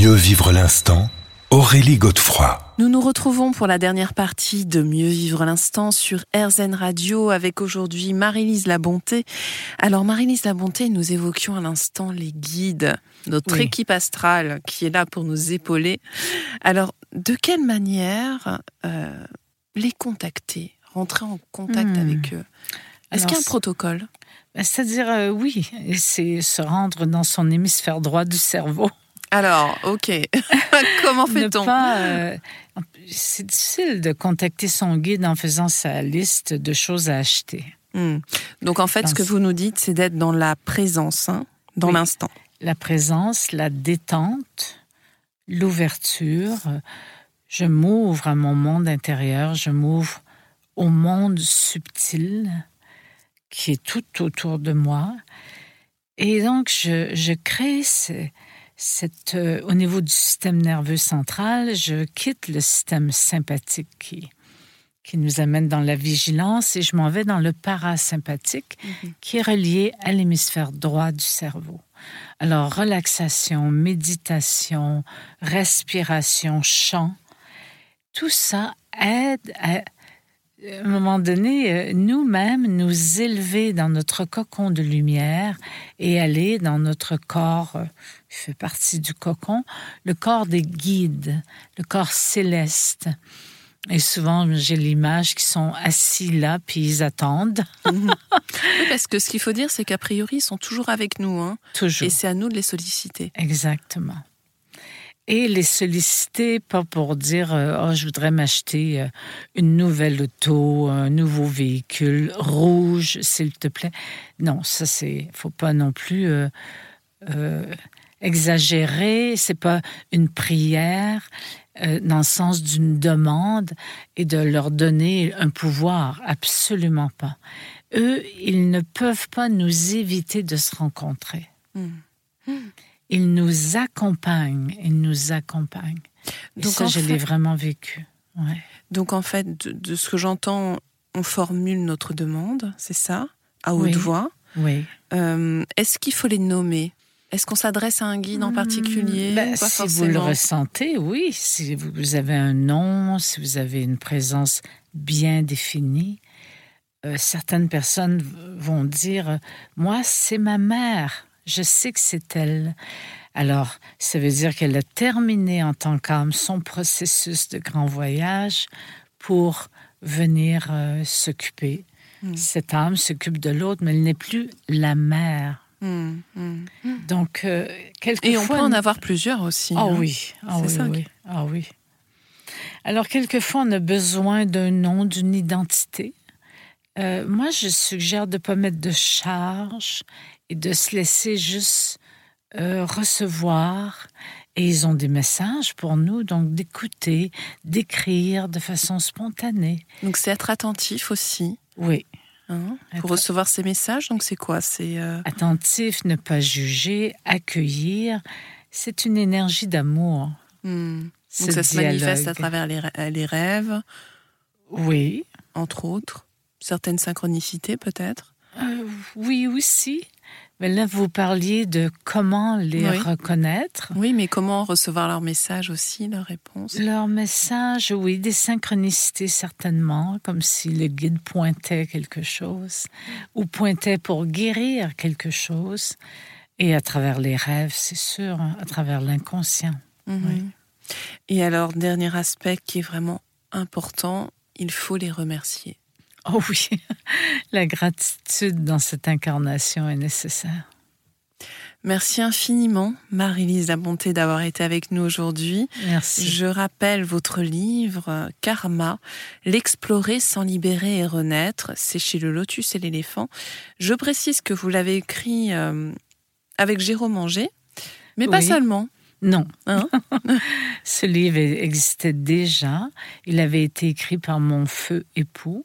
Mieux vivre l'instant, Aurélie Godefroy. Nous nous retrouvons pour la dernière partie de Mieux vivre l'instant sur RZN Radio avec aujourd'hui Marie-Lise Labonté. Alors Marie-Lise Labonté, nous évoquions à l'instant les guides, notre Oui. équipe astrale qui est là pour nous épauler. Alors de quelle manière euh, les contacter, rentrer en contact Hmm. avec eux? Est-ce qu'il y a un protocole? C'est-à-dire, euh, oui, c'est se rendre dans son hémisphère droit du cerveau. Alors, ok. Comment fait-on euh, c'est difficile de contacter son guide en faisant sa liste de choses à acheter. Hmm. Donc en fait, ce que vous nous dites, c'est d'être dans la présence, hein, dans Oui. l'instant. La présence, la détente, l'ouverture. Je m'ouvre à mon monde intérieur, je m'ouvre au monde subtil qui est tout autour de moi. Et donc, je, je crée ce- cette, euh, au niveau du système nerveux central, je quitte le système sympathique qui, qui nous amène dans la vigilance et je m'en vais dans le parasympathique qui est relié à l'hémisphère droit du cerveau. Alors, relaxation, méditation, respiration, chant, tout ça aide à, à un moment donné, euh, nous-mêmes, nous élever dans notre cocon de lumière et aller dans notre corps, euh, qui fait partie du cocon, le corps des guides, le corps céleste. Et souvent, j'ai l'image qui sont assis là, puis ils attendent, Oui, parce que ce qu'il faut dire, c'est qu'a priori, ils sont toujours avec nous. Hein, toujours. et c'est à nous de les solliciter. Exactement. Et les solliciter, pas pour dire oh, je voudrais m'acheter euh, une nouvelle auto, un nouveau véhicule rouge, s'il te plaît. Non, ça c'est. faut pas non plus euh, euh, exagérer. C'est pas une prière euh, dans le sens d'une demande et de leur donner un pouvoir. Absolument pas. Eux, ils ne peuvent pas nous éviter de se rencontrer. Hmm. Ils nous accompagnent, ils nous accompagnent. Et Donc, ça, je fait- l'ai vraiment vécu. Ouais. Donc en fait, de, de ce que j'entends, on formule notre demande, c'est ça, à haute Oui. voix. Oui. Euh, Est-ce qu'il faut les nommer? Est-ce qu'on s'adresse à un guide en particulier Ben, si vous le ressentez, oui. Si vous avez un nom, si vous avez une présence bien définie, euh, certaines personnes vont dire Moi, c'est ma mère. Je sais que c'est elle. Alors, ça veut dire qu'elle a terminé en tant qu'âme son processus de grand voyage pour venir euh, s'occuper. Mm. Cette âme s'occupe de l'autre, mais elle n'est plus la mère. Hmm, hmm. Donc, euh, quelquefois... Et on peut en avoir plusieurs aussi. Ah hein. oui, ah oui, ça oui. Ah oui. Alors, quelquefois, on a besoin d'un nom, d'une identité. Euh, moi, je suggère de ne pas mettre de charge et de se laisser juste euh, recevoir. Et ils ont des messages pour nous, donc d'écouter, d'écrire de façon spontanée. Donc c'est être attentif aussi Oui, hein, pour recevoir ces messages. Donc c'est quoi? C'est euh, attentif, ne pas juger, accueillir. C'est une énergie d'amour. hmm. ce donc ça se manifeste à travers les, les rêves, Oui, entre autres, certaines synchronicités peut-être. Euh, oui aussi. Mais là, vous parliez de comment les Oui. reconnaître. Oui, mais comment recevoir leurs messages aussi, leurs réponses Leur message, oui, des synchronicités certainement, comme si le guide pointait quelque chose ou pointait pour guérir quelque chose. Et à travers les rêves, c'est sûr, hein, à travers l'inconscient. Mhm. Oui. Et alors, dernier aspect qui est vraiment important, il faut les remercier. Oh oui, la gratitude dans cette incarnation est nécessaire. Merci infiniment, Marie-Lise Labonté, d'avoir été avec nous aujourd'hui. Merci. Je rappelle votre livre Karma, l'explorer sans libérer et renaître. C'est chez le Lotus et l'éléphant. Je précise que vous l'avez écrit euh, avec Jérôme Anger, mais pas seulement. Non, Hein ce livre existait déjà. Il avait été écrit par mon feu époux,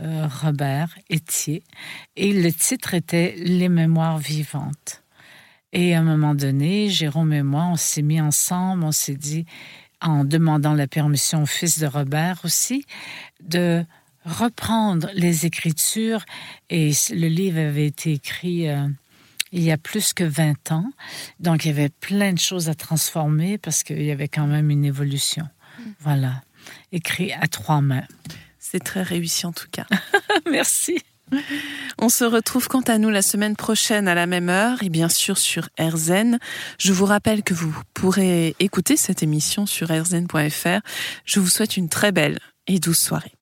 euh, Robert Etier, et le titre était Les mémoires vivantes. Et à un moment donné, Jérôme et moi, on s'est mis ensemble, on s'est dit, en demandant la permission au fils de Robert aussi, de reprendre les écritures. Et le livre avait été écrit euh, il y a plus que 20 ans. Donc, il y avait plein de choses à transformer parce qu'il y avait quand même une évolution. Voilà. Écrit à trois mains. C'est très réussi en tout cas. Merci. On se retrouve quant à nous la semaine prochaine à la même heure et bien sûr sur RZN. Je vous rappelle que vous pourrez écouter cette émission sur rzn.fr. Je vous souhaite une très belle et douce soirée.